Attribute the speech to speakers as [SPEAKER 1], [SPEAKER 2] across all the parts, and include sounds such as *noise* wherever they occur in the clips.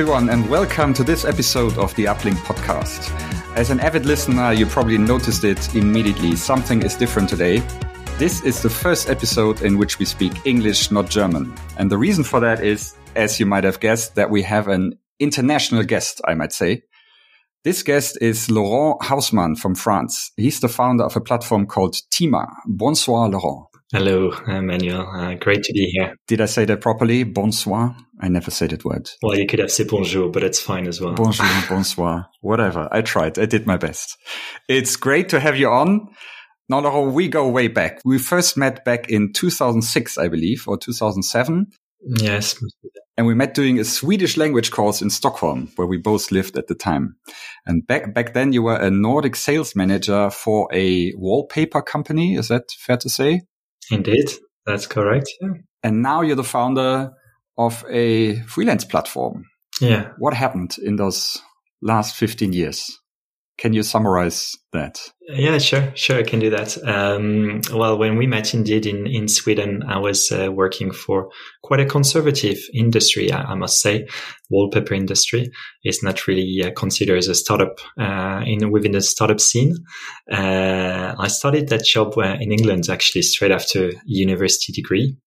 [SPEAKER 1] Everyone, and welcome to this episode of the Uplink podcast. As an avid listener, you probably noticed it immediately. Something is different today. This is the first episode in which we speak English, not German. And the reason for that is, as you might have guessed, that we have an international guest, I might say. This guest is Laurent Hausmann from France. He's the founder of a platform called TIMAA. Bonsoir, Laurent.
[SPEAKER 2] Hello, Emmanuel. Uh, great to be here.
[SPEAKER 1] Did I say that properly? Bonsoir? I never say that word.
[SPEAKER 2] Well, you could have said bonjour, but it's fine as well.
[SPEAKER 1] Bonjour, *laughs* bonsoir, whatever. I tried. I did my best. It's great to have you on. Now, we go way back. We first met back in 2006, I believe, or 2007.
[SPEAKER 2] Yes.
[SPEAKER 1] And we met doing a Swedish language course in Stockholm, where we both lived at the time. And back, back then you were a Nordic sales manager for a wallpaper company. Is that fair to say?
[SPEAKER 2] Indeed. That's correct. Yeah.
[SPEAKER 1] And now you're the founder of a freelance platform.
[SPEAKER 2] Yeah.
[SPEAKER 1] What happened in those last 15 years? Can you summarize that?
[SPEAKER 2] Yeah, sure, sure, I can do that. Um, well, when we met indeed in, in Sweden, I was uh, working for quite a conservative industry, I, I, must say. Wallpaper industry is not really uh, considered as a startup uh, in within the startup scene. Uh, I started that job uh, in England actually straight after university degree,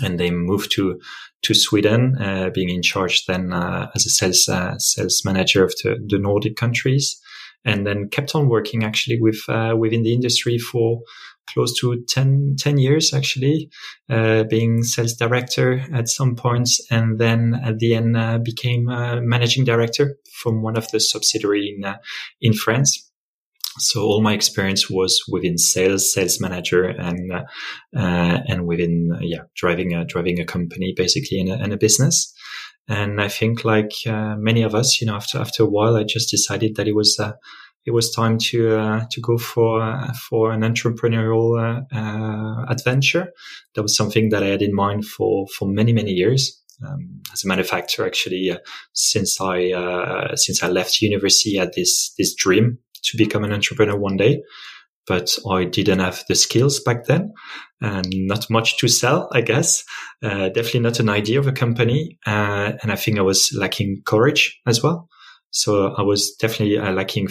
[SPEAKER 2] and they moved to to Sweden, uh, being in charge then as a sales sales manager of the, the Nordic countries and then kept on working actually with uh, within the industry for close to 10, 10 years actually, uh, being sales director at some points, and then at the end uh, became managing director from one of the subsidiary in uh, in France. So all my experience was within sales, sales manager, and uh, uh, and within yeah driving a driving a company basically in a, in a business. And I think, like uh, many of us, you know, after after a while, I just decided that it was uh, it was time to uh, to go for uh, for an entrepreneurial uh, uh, adventure. That was something that I had in mind for for many many years. Um, as a manufacturer, actually, since I since I left university, I had this this dream to become an entrepreneur one day but I didn't have the skills back then and not much to sell, I guess. Uh, definitely not an idea of a company. Uh, and I think I was lacking courage as well. So I was definitely uh, lacking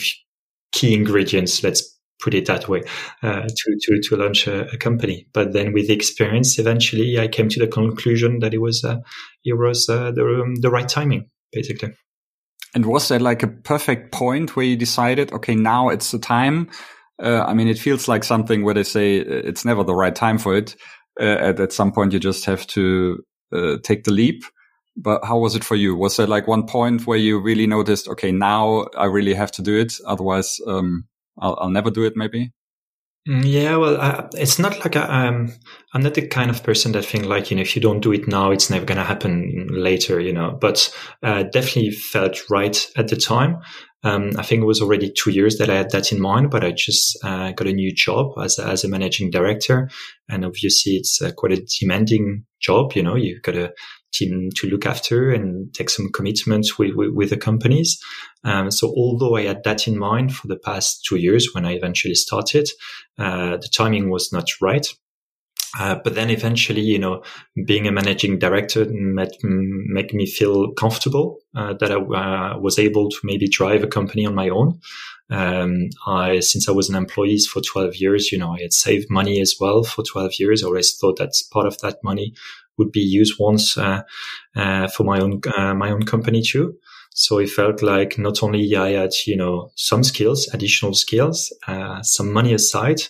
[SPEAKER 2] key ingredients. Let's put it that way, uh, to, to, to launch a, a, company. But then with the experience, eventually I came to the conclusion that it was, uh, it was uh, the, um, the right timing, basically.
[SPEAKER 1] And was there like a perfect point where you decided, okay, now it's the time? Uh, I mean, it feels like something where they say uh, it's never the right time for it. Uh, at, at, some point, you just have to uh, take the leap. But how was it for you? Was there like one point where you really noticed, okay, now I really have to do it. Otherwise, um, I'll, I'll never do it maybe.
[SPEAKER 2] Mm, yeah, well, uh, it's not like I, um, I'm not the kind of person that think like you know if you don't do it now, it's never going to happen later, you know. But uh, definitely felt right at the time. Um, I think it was already two years that I had that in mind, but I just uh, got a new job as a, as a managing director, and obviously it's uh, quite a demanding job. You know, you've got a team to look after and take some commitments with, with, with the companies. Um, so although I had that in mind for the past two years when I eventually started, uh, the timing was not right. Uh, but then eventually, you know, being a managing director made, make me feel comfortable uh, that I uh, was able to maybe drive a company on my own. Um, I, since I was an employee for 12 years, you know, I had saved money as well for 12 years. I always thought that part of that money would be used once uh, uh, for my own my own company too. So it felt like not only I had you know some skills, additional skills, some money aside,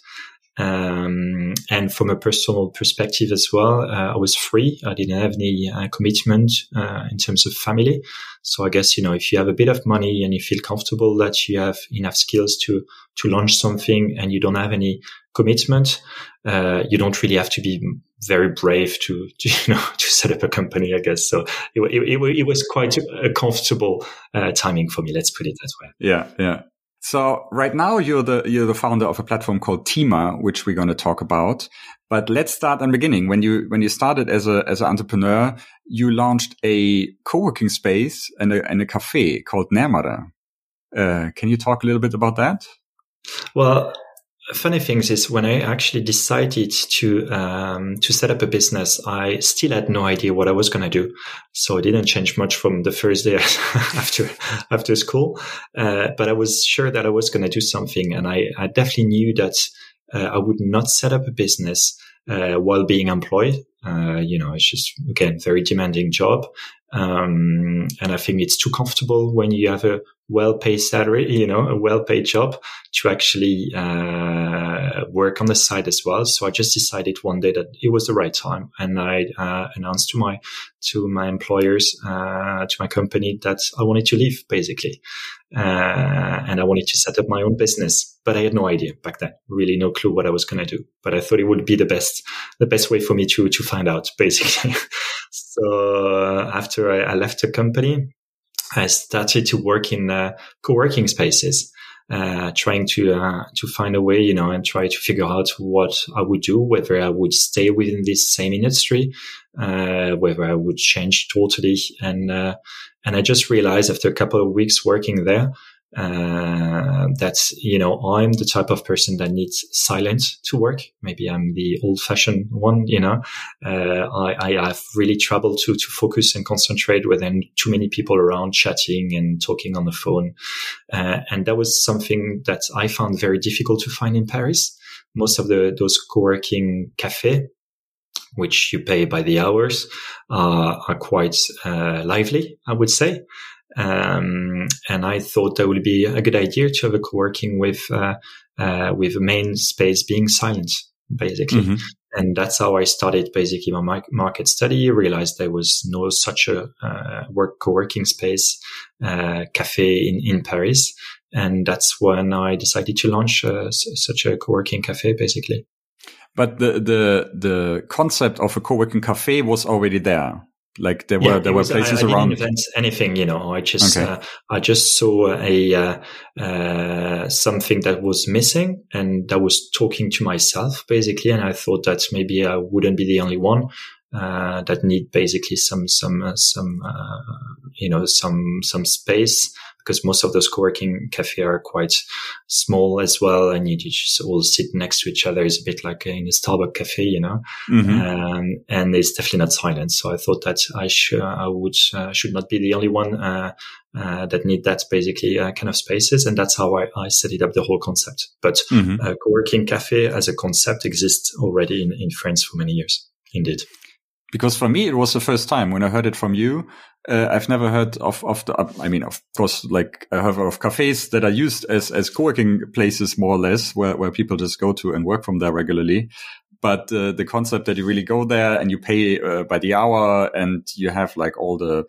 [SPEAKER 2] um, and from a personal perspective as well, uh, I was free. I didn't have any uh, commitment uh, in terms of family. So I guess, you know, if you have a bit of money and you feel comfortable that you have enough skills to, to launch something and you don't have any commitment, uh, you don't really have to be very brave to, *laughs* to, you know, to set up a company, I guess. So it, it, it, it was quite a comfortable uh, timing for me. Let's put it that way.
[SPEAKER 1] Yeah. Yeah. So right now you're the you're the founder of a platform called TIMAA, which we're going to talk about. But let's start at the beginning. When you when you started as a as an entrepreneur, you launched a co-working space and a, and a cafe called Närmare. Uh, can you talk a little bit about that?
[SPEAKER 2] Well, funny things is when I actually decided to um, to set up a business, I still had no idea what I was going to do. So it didn't change much from the first day *laughs* after after school. Uh, but I was sure that I was going to do something, and I, I definitely knew that uh, I would not set up a business uh, while being employed. Uh, you know, it's just again very demanding job, um, and I think it's too comfortable when you have a well-paid salary, you know, a well-paid job to actually uh, work on the side as well. So I just decided one day that it was the right time, and I uh, announced to my to my employers, uh, to my company, that I wanted to leave, basically, uh, and I wanted to set up my own business. But I had no idea back then, really no clue what I was going to do. But I thought it would be the best, the best way for me to to find out, *laughs* basically. so after I, I left the company. I started to work in uh, co-working spaces, uh, trying to uh, to find a way, you know, and try to figure out what I would do, whether I would stay within this same industry, uh, whether I would change totally, and uh, and I just realized after a couple of weeks working there uh, that you know I'm the type of person that needs silence to work. Maybe I'm the old-fashioned one. You know, uh, I, I have really trouble to to focus and concentrate when too many people around chatting and talking on the phone, uh, and that was something that I found very difficult to find in Paris. Most of the those co-working cafe which you pay by the hours, uh, are quite uh, lively, I would say. Um, and I thought that would be a good idea to have a co-working with, uh, uh, with the main space being silent, basically. Mm-hmm. And that's how I started basically my market study, realized there was no such a, uh, work co-working space, uh, cafe in, in Paris. And that's when I decided to launch uh, such a co-working cafe, basically.
[SPEAKER 1] But the, the, the concept of a co-working cafe was already there. Like there were yeah, there were was, places
[SPEAKER 2] I,
[SPEAKER 1] I around.
[SPEAKER 2] Anything, you know. I just okay. uh, I just saw a uh, uh, something that was missing, and that was talking to myself basically. And I thought that maybe I wouldn't be the only one uh, that need basically some some uh, some uh, you know some some space because most of those co-working cafe are quite small as well, and you just all sit next to each other. It's a bit like in a Starbucks cafe, you know, mm-hmm. um, and it's definitely not silent. So I thought that I should I would uh, should not be the only one. Uh, uh, that need that basically uh, kind of spaces. And that's how I, I, set it up the whole concept. But mm-hmm. Co-working cafe as a concept exists already in, in France for many years. Indeed
[SPEAKER 1] because for me it was the first time when I heard it from you. Uh, I've never heard of of the. I mean, of course, like I have of cafes that are used as as co-working places, more or less, where where people just go to and work from there regularly. But uh, the concept that you really go there and you pay uh, by the hour and you have like all the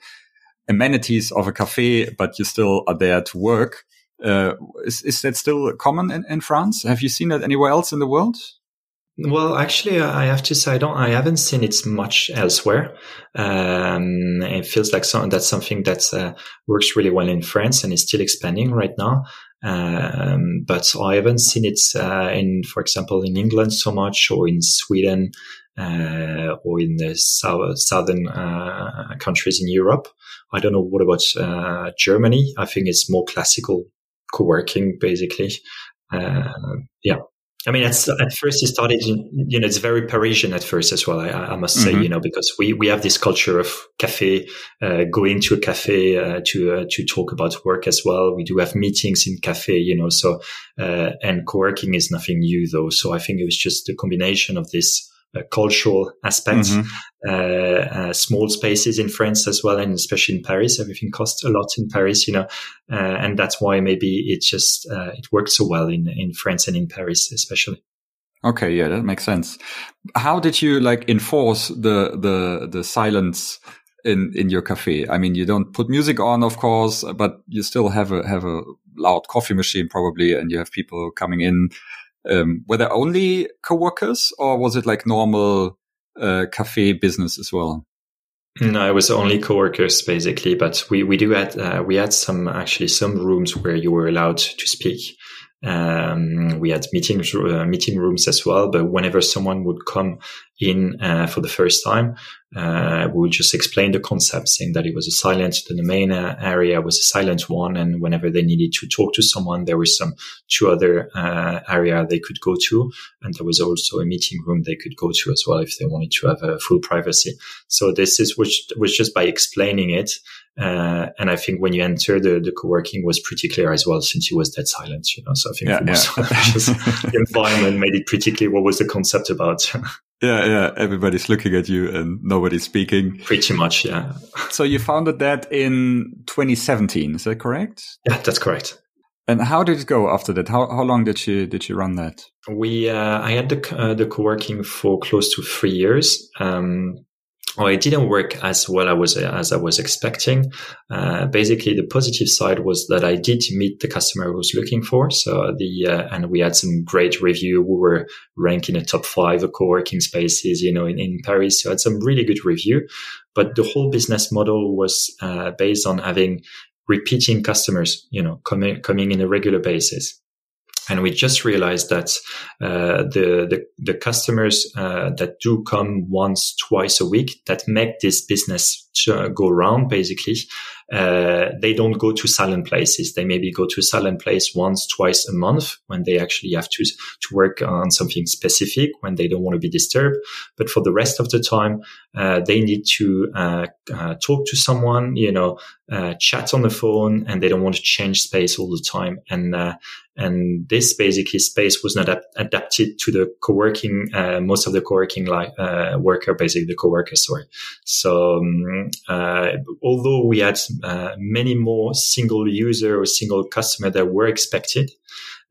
[SPEAKER 1] amenities of a cafe, but you still are there to work. Uh, is is that still common in, in France? Have you seen that anywhere else in the world?
[SPEAKER 2] Well, actually, I have to say I don't. I haven't seen it much elsewhere. Um, it feels like some, that's something that uh, works really well in France and is still expanding right now. Um, but I haven't seen it uh, in, for example, in England so much, or in Sweden, uh, or in the south, southern uh, countries in Europe. I don't know what about uh, Germany. I think it's more classical co-working, basically. Uh, yeah. I mean, at, at first it started, you know, it's very Parisian at first as well. I, I must say, mm-hmm. you know, because we, we have this culture of cafe, uh, going to a cafe, uh, to, uh, to talk about work as well. We do have meetings in cafe, you know, so, uh, and co-working is nothing new though. So I think it was just the combination of this, uh, cultural aspects, mm-hmm. Uh, uh, small spaces in France as well, and especially in Paris. Everything costs a lot in Paris, you know, uh, and that's why maybe it just it works so well in in France and in Paris, especially.
[SPEAKER 1] Okay, yeah, that makes sense. How did you like enforce the the the silence in in your cafe? I mean, you don't put music on, of course, but you still have a have a loud coffee machine probably, and you have people coming in um, were there only co-workers or was it like normal uh, cafe business as well?
[SPEAKER 2] No, it was only co-workers basically, but we, we do had, uh, we had some, actually some rooms where you were allowed to speak. Um, we had meeting uh, meeting rooms as well. But whenever someone would come in uh, for the first time, uh, we would just explain the concept, saying that it was a silent, the main uh, area was a silent one, and whenever they needed to talk to someone, there was some two other uh, area they could go to, and there was also a meeting room they could go to as well if they wanted to have a full privacy. So this is which was just by explaining it. Uh, and I think when you enter the, the co-working was pretty clear as well, since it was dead silent, you know. So I think yeah, yeah. *laughs* the *laughs* environment made it pretty clear what was the concept about. *laughs*
[SPEAKER 1] Yeah, yeah. Everybody's looking at you and nobody's speaking.
[SPEAKER 2] Pretty much, yeah.
[SPEAKER 1] So you founded that in 2017, is that correct?
[SPEAKER 2] Yeah, that's correct.
[SPEAKER 1] And how did it go after that? How how long did you did you run that?
[SPEAKER 2] We uh, I had the uh, the co-working for close to three years. Um, or it didn't work as well I was as I was expecting. Uh, basically, the positive side was that I did meet the customer I was looking for. So the uh, and we had some great review. We were ranked in the top five of co-working spaces, you know, in, in Paris. So I had some really good review. But the whole business model was uh, based on having repeating customers, you know, coming coming in a regular basis and we just realized that uh, the, the, the customers uh, that do come once twice a week that make this business go round basically uh, they don't go to silent places. They maybe go to a silent place once twice a month when they actually have to to work on something specific when they don't want to be disturbed. But for the rest of the time uh, they need to uh, uh, talk to someone you know chat on the phone and they don't want to change space all the time. And and this basically space was not adapted to the co-working, uh, most of the co-working like, uh, worker, basically the co-workers, sorry. So, um, uh, although we had, uh, many more single user or single customer that were expected,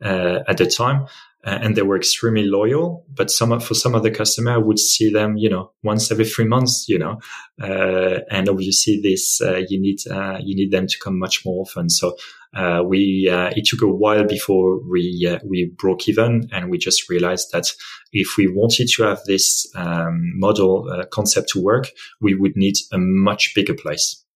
[SPEAKER 2] uh, at the time, and they were extremely loyal. But some for some of the customer, I would see them, you know, once every three months, you know, uh, and obviously this uh, you need uh, you need them to come much more often. So uh, we uh, it took a while before we we broke even, and we just realized that if we wanted to have this um, model concept to work, we would need a much bigger place.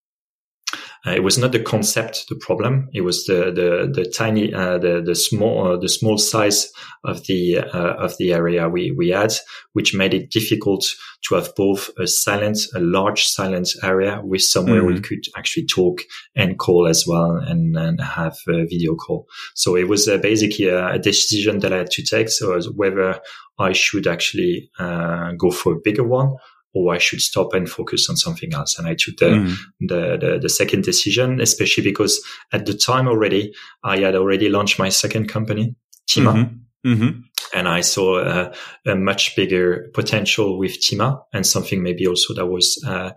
[SPEAKER 2] Uh, it was not the concept the problem. It was the the the tiny uh, the the small uh, the small size of the uh, of the area we we had, which made it difficult to have both a silent a large silent area with somewhere mm-hmm. we could actually talk and call as well and, and have a video call. So it was uh, basically a, a, decision that I had to take. So whether I should actually uh, go for a bigger one or I should stop and focus on something else. And I took the, mm. the, the, the, second decision, especially because at the time already, I had already launched my second company, TIMAA. Mm-hmm. Mm-hmm. And I saw uh, a much bigger potential with TIMAA and something maybe also that was, uh,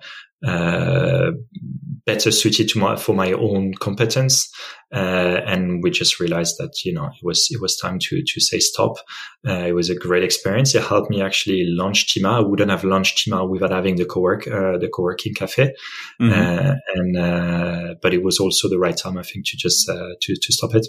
[SPEAKER 2] uh, better suited to my, for my own competence. Uh, and we just realized that, you know, it was, it was time to, to say stop. Uh, it was a great experience. It helped me actually launch TIMAA. I wouldn't have launched TIMAA without having the co-work, uh, the co-working cafe. Mm-hmm. Uh, and, uh, but it was also the right time, I think, to just, to, to stop it.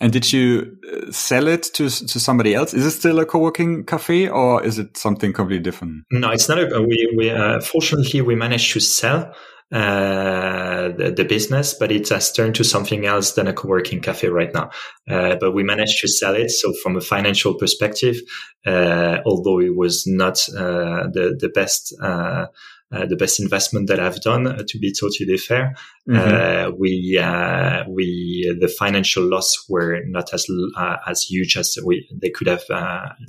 [SPEAKER 1] And did you uh, sell it to to somebody else? Is it still a co-working cafe, or is it something completely different?
[SPEAKER 2] No, it's not. A, we we uh, fortunately we managed to sell uh, the, the, business, but it has turned to something else than a co-working cafe right now. Uh, but we managed to sell it. So from a financial perspective, uh, although it was not uh, the the best uh, the best investment that I've done, uh, to be totally fair. Mm-hmm. Uh, we we the financial loss were not as as huge as we they could have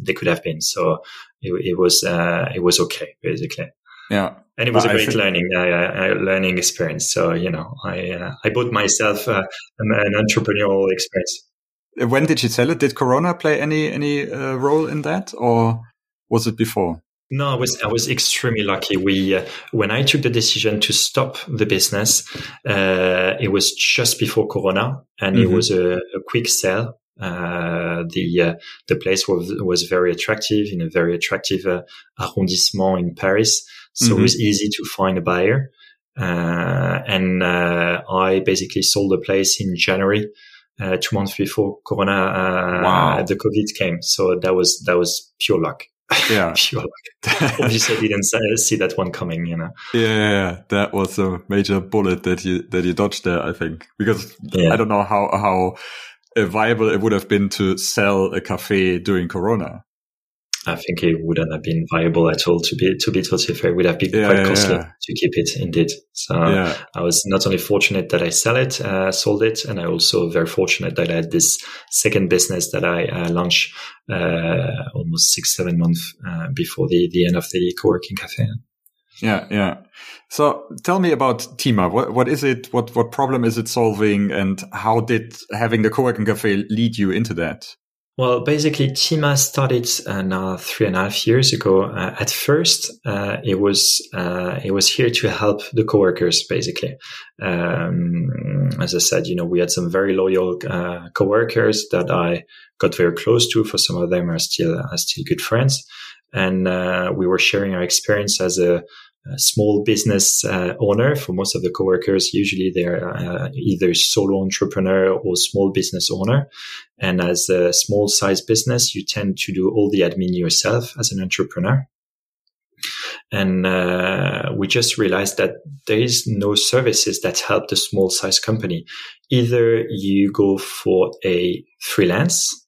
[SPEAKER 2] they could have been. So it, it was it was okay basically.
[SPEAKER 1] Yeah.
[SPEAKER 2] And it was but a great learning, uh, learning experience. So, you know, I, uh, I bought myself uh, an entrepreneurial experience.
[SPEAKER 1] When did you sell it? Did Corona play any, any role in that or was it before?
[SPEAKER 2] No, I was I was extremely lucky. We uh, when I took the decision to stop the business, uh, it was just before Corona, and mm-hmm. it was a, a quick sale. Uh, the uh, the place was was very attractive in a very attractive uh, arrondissement in Paris, so mm-hmm. it was easy to find a buyer. Uh, and I basically sold the place in January. two months before Corona, wow. the COVID came, so that was that was pure luck.
[SPEAKER 1] Yeah. *laughs*
[SPEAKER 2] you Obviously, I didn't see that one coming, you know.
[SPEAKER 1] Yeah, that was a major bullet that you that you dodged there. I think because yeah. I don't know how how uh, viable it would have been to sell a cafe during Corona.
[SPEAKER 2] I think it wouldn't have been viable at all to be to be totally fair. It would have been yeah, quite costly yeah. to keep it indeed. So. I was not only fortunate that I sell it, uh, sold it, and I also very fortunate that I had this second business that I uh, launched uh, almost six seven months uh, before the the end of the co-working cafe.
[SPEAKER 1] Yeah, yeah. So tell me about TIMAA. What what is it? What what problem is it solving? And how did having the co-working cafe lead you into that?
[SPEAKER 2] Well, basically, TIMAA started uh, now three and a half years ago. Uh, at first, uh, it was uh, it was here to help the coworkers. Basically, um, as I said, you know, we had some very loyal uh, coworkers that I got very close to. For some of them, are still are still good friends, and uh, we were sharing our experience as a small business uh, owner for most of the coworkers. Usually they're uh, either solo entrepreneur or small business owner. And as a small size business, you tend to do all the admin yourself as an entrepreneur. And uh, we just realized that there is no services that help the small size company. Either you go for a freelance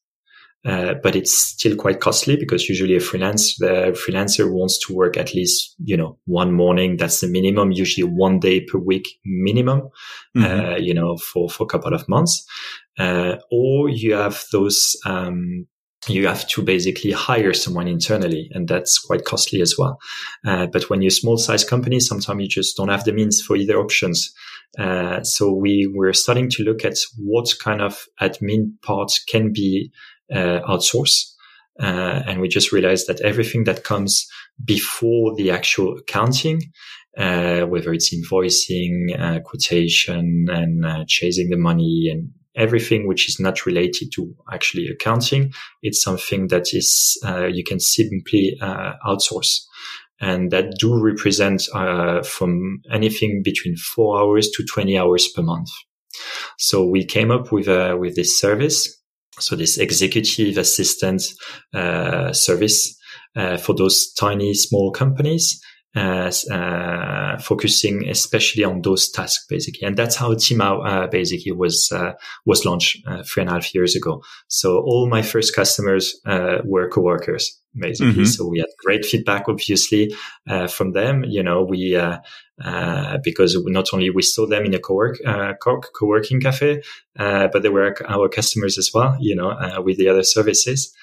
[SPEAKER 2] uh, but it's still quite costly because usually a freelance, the freelancer wants to work at least, you know, one morning. That's the minimum, usually one day per week minimum, mm-hmm. uh, you know, for, for a couple of months. Uh, or you have those, um, you have to basically hire someone internally and that's quite costly as well. Uh, but when you're a small size company, sometimes you just don't have the means for either options. Uh, so we were starting to look at what kind of admin parts can be outsource. Uh, and we just realized that everything that comes before the actual accounting, uh, whether it's invoicing, uh, quotation and uh, chasing the money and everything which is not related to actually accounting, it's something that is, uh, you can simply outsource. And that do represent, from anything between four hours to 20 hours per month. So we came up with, with this service so this executive assistant uh, service uh, for those tiny small companies uh, focusing especially on those tasks basically. And that's how TIMAA uh, basically was uh, was launched uh, three and a half years ago. So all my first customers uh, were coworkers basically. Mm-hmm. So we had great feedback, obviously, from them. You know, we because not only we saw them in a co-work co- working cafe, but they were our customers as well. You know, with the other services.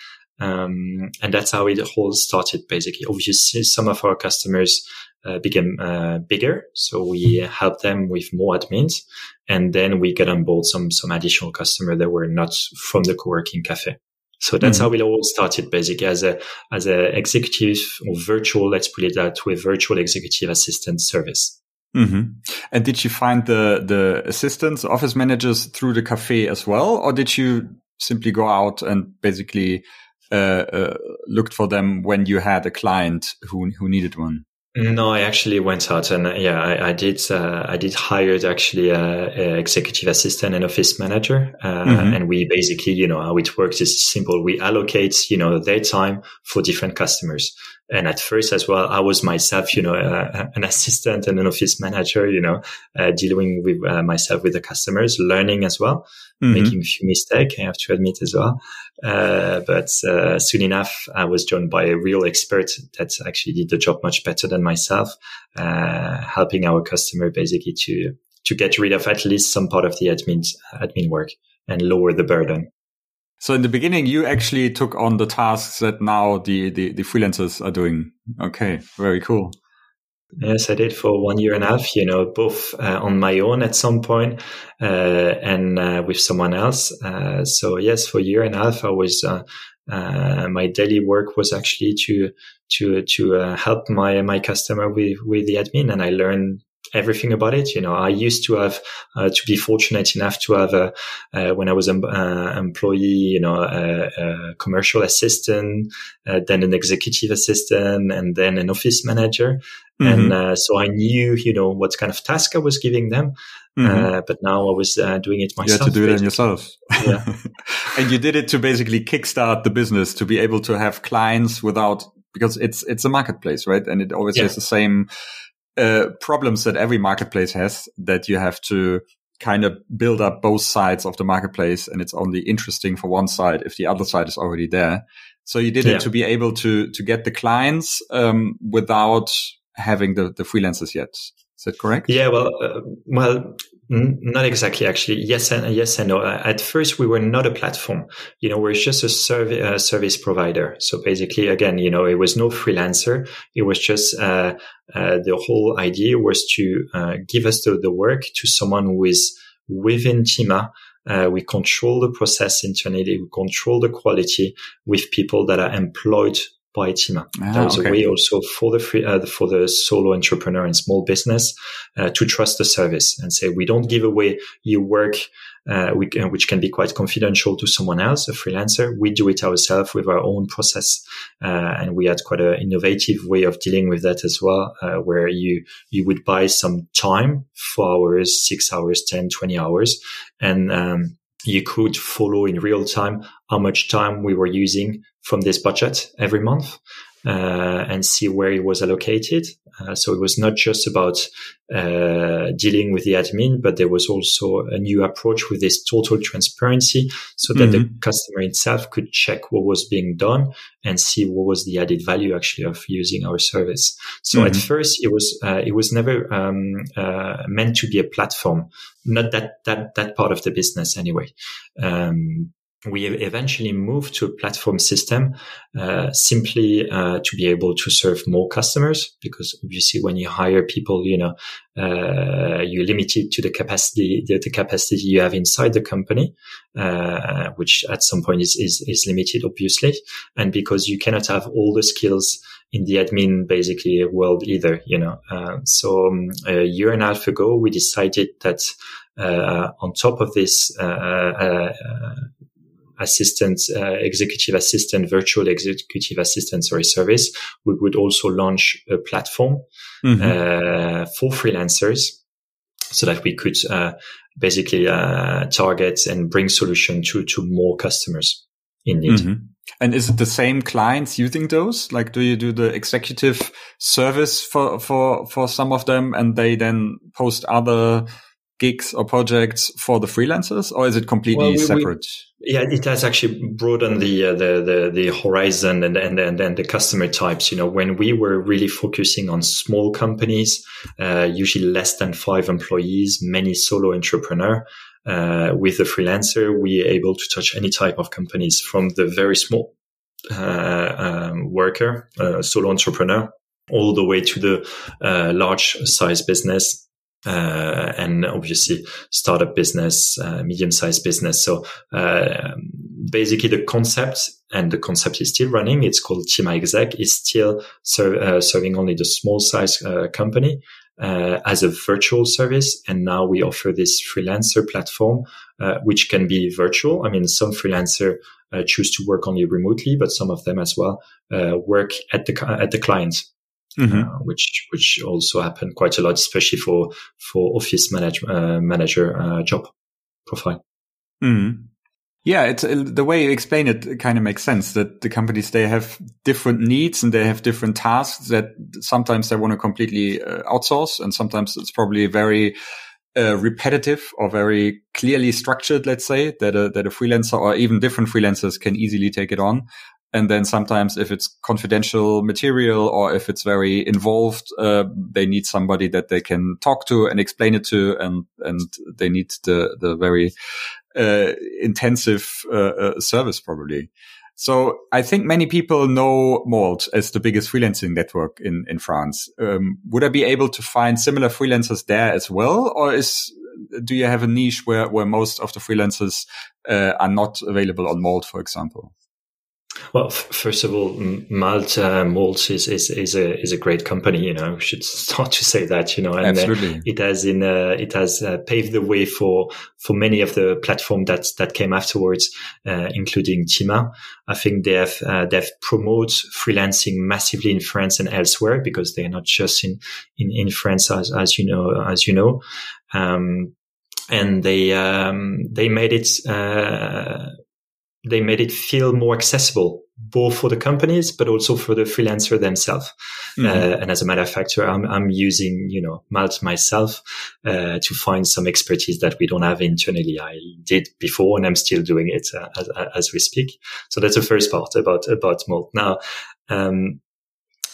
[SPEAKER 2] Um, and that's how it all started, basically. Obviously, some of our customers uh, became uh, bigger, so we helped them with more admins, and then we got on board some some additional customers that were not from the co-working cafe. So that's mm-hmm. how it all started, basically, as a as a executive or virtual, let's put it that way, virtual executive assistant service.
[SPEAKER 1] Mm-hmm. And did you find the the assistants, office managers through the cafe as well, or did you simply go out and basically uh, uh, looked for them when you had a client who who needed one?
[SPEAKER 2] No, I actually went out and uh, yeah, I, I did. Uh, I did hired actually a, a, executive assistant and office manager, uh, mm-hmm. and we basically, you know, how it works is simple. We allocate, you know, their time for different customers. And at first as well, I was myself, you know, uh, an assistant and an office manager, you know, uh, dealing with uh, myself with the customers, learning as well, mm-hmm. making a few mistakes, I have to admit as well. Uh, but uh, soon enough, I was joined by a real expert that actually did the job much better than myself, uh, helping our customer basically to, to get rid of at least some part of the admin, admin work and lower the burden.
[SPEAKER 1] So in the beginning, you actually took on the tasks that now the, the, the freelancers are doing. Okay. Very cool.
[SPEAKER 2] Yes, I did for one year and a half, you know, both uh, on my own at some point, uh, and uh, with someone else. Uh, so yes, for a year and a half, I was, uh, uh, my daily work was actually to, to, to help my, my customer with, with the admin. And I learned everything about it. You know, I used to have uh, to be fortunate enough to have a uh, when I was an uh, employee, you know, a, a commercial assistant, uh, then an executive assistant, and then an office manager. Mm-hmm. And uh, so I knew, you know, what kind of task I was giving them. Mm-hmm. but now I was doing it myself.
[SPEAKER 1] You had to do it basically. yourself. Yeah. *laughs* and you did it to basically kickstart the business to be able to have clients without because it's it's a marketplace, right? And it always yeah. has the same uh, problems that every marketplace has that you have to kind of build up both sides of the marketplace and it's only interesting for one side if the other side is already there. So you did yeah. it to be able to, to get the clients, um, without having the, the freelancers yet. Is that correct?
[SPEAKER 2] Yeah. Well, uh, well, not exactly, actually. Yes and yes and no. At first, we were not a platform. You know, we're just a service uh, service provider. So basically, again, you know, it was no freelancer. It was just uh, uh, the whole idea was to uh, give us the, the, work to someone who is within TIMAA. Uh, we control the process internally. We control the quality with people that are employed by TIMAA. Ah, that was okay. a way also for the free, uh, for the solo entrepreneur and small business uh, to trust the service and say we don't give away your work, uh, we, which can be quite confidential to someone else, a freelancer. We do it ourselves with our own process, uh, and we had quite an innovative way of dealing with that as well, uh, where you you would buy some time, four hours, six hours, 10, 20 hours, and um, you could follow in real time how much time we were using from this budget every month uh, and see where it was allocated. Uh, so it was not just about uh, dealing with the admin, but there was also a new approach with this total transparency so that mm-hmm. the customer itself could check what was being done and see what was the added value actually of using our service. So mm-hmm. at first it was, uh, it was never um, uh, meant to be a platform, not that, that, that part of the business anyway. Um, we eventually moved to a platform system uh, simply uh, to be able to serve more customers because obviously when you hire people you know uh, you're limited to the capacity the, the, capacity you have inside the company uh, which at some point is, is, is limited obviously and because you cannot have all the skills in the admin basically world either you know. Uh, so um, a year and a half ago we decided that uh, on top of this assistant, uh, executive assistant, virtual executive assistant, sorry, service, we would also launch a platform mm-hmm. uh, for freelancers so that we could uh, basically uh, target and bring solution to to more customers in need. Mm-hmm.
[SPEAKER 1] And is it the same clients using those? Like, do you do the executive service for for for some of them, and they then post other gigs or projects for the freelancers, or is it completely well, we, separate?
[SPEAKER 2] We, yeah, it has actually broadened the, uh, the, the the horizon and and and then the customer types. You know, when we were really focusing on small companies, uh, usually less than five employees, many solo entrepreneur. Uh, with the freelancer, we are able to touch any type of companies from the very small uh, um, worker, uh, solo entrepreneur, all the way to the uh, large size business uh, and obviously startup business, uh, medium-sized business. So uh, basically, the concept and the concept is still running. It's called TIMAA Exec. is still ser- uh, serving only the small size uh, company. Uh, as a virtual service. And now we offer this freelancer platform, which can be virtual. I mean, some freelancer choose to work only remotely, but some of them as well work at the at the client mm-hmm. uh, which which also happened quite a lot, especially for for office manage, uh, manager uh, job profile.
[SPEAKER 1] Mm-hmm. Yeah, it's uh, the way you explain it, it kind of makes sense that the companies they have different needs and they have different tasks that sometimes they want to completely uh, outsource and sometimes it's probably very uh, repetitive or very clearly structured, let's say, that a, that a freelancer or even different freelancers can easily take it on. And then sometimes if it's confidential material or if it's very involved, uh, they need somebody that they can talk to and explain it to. And, and they need the, the very, uh, intensive, uh, uh service probably. So I think many people know Malt as the biggest freelancing network in, in France. Um, would I be able to find similar freelancers there as well? Or is, do you have a niche where, where most of the freelancers, uh, are not available on Malt, for example?
[SPEAKER 2] Well, f- first of all, Malta Malts is, is, is a is a great company. You know, we should *laughs* start to say that. You know, and uh, Absolutely. Uh, it has in uh, it has uh, paved the way for for many of the platform that that came afterwards, uh, including TIMAA. I think they have uh, they've promoted freelancing massively in France and elsewhere because they're not just in in, in France as as you know as you know. Um, and they um, they made it they made it feel more accessible both for the companies, but also for the freelancer themselves. Mm-hmm. Uh, and as a matter of fact, I'm, I'm using, you know, Malt myself, uh, to find some expertise that we don't have internally. I did before and I'm still doing it uh, as, as, we speak. So that's the first part about, about Malt. Now, um,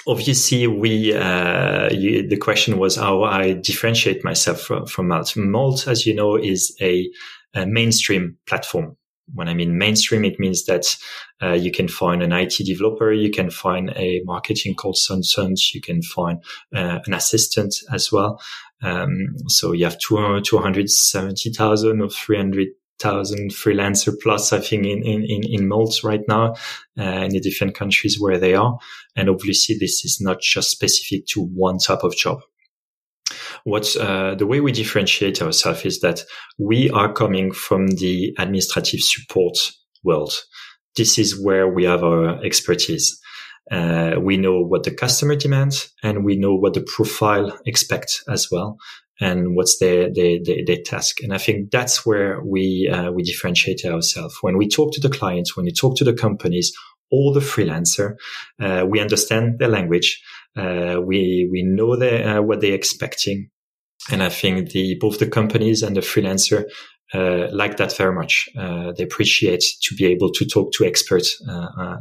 [SPEAKER 2] obviously we uh, you, the question was how i differentiate myself from, from malt malt as you know is a, a mainstream platform when I mean mainstream, it means that uh, you can find an IT developer, you can find a marketing consultant, you can find uh, an assistant as well. Um, so you have 270,000 or 300,000 freelancer plus, I think, in, in, in, in Malt right now, uh, in the different countries where they are. And obviously this is not just specific to one type of job. What uh, the way we differentiate ourselves is that we are coming from the administrative support world. This is where we have our expertise. Uh, we know what the customer demands and we know what the profile expects as well and what's their, their, their, their task. And I think that's where we, uh, we differentiate ourselves. When we talk to the clients, when we talk to the companies, all the freelancer. Uh, we understand their language. Uh, we we know their, uh, what they're expecting, and I think the both the companies and the freelancer uh, like that very much. Uh, they appreciate to be able to talk to experts uh, uh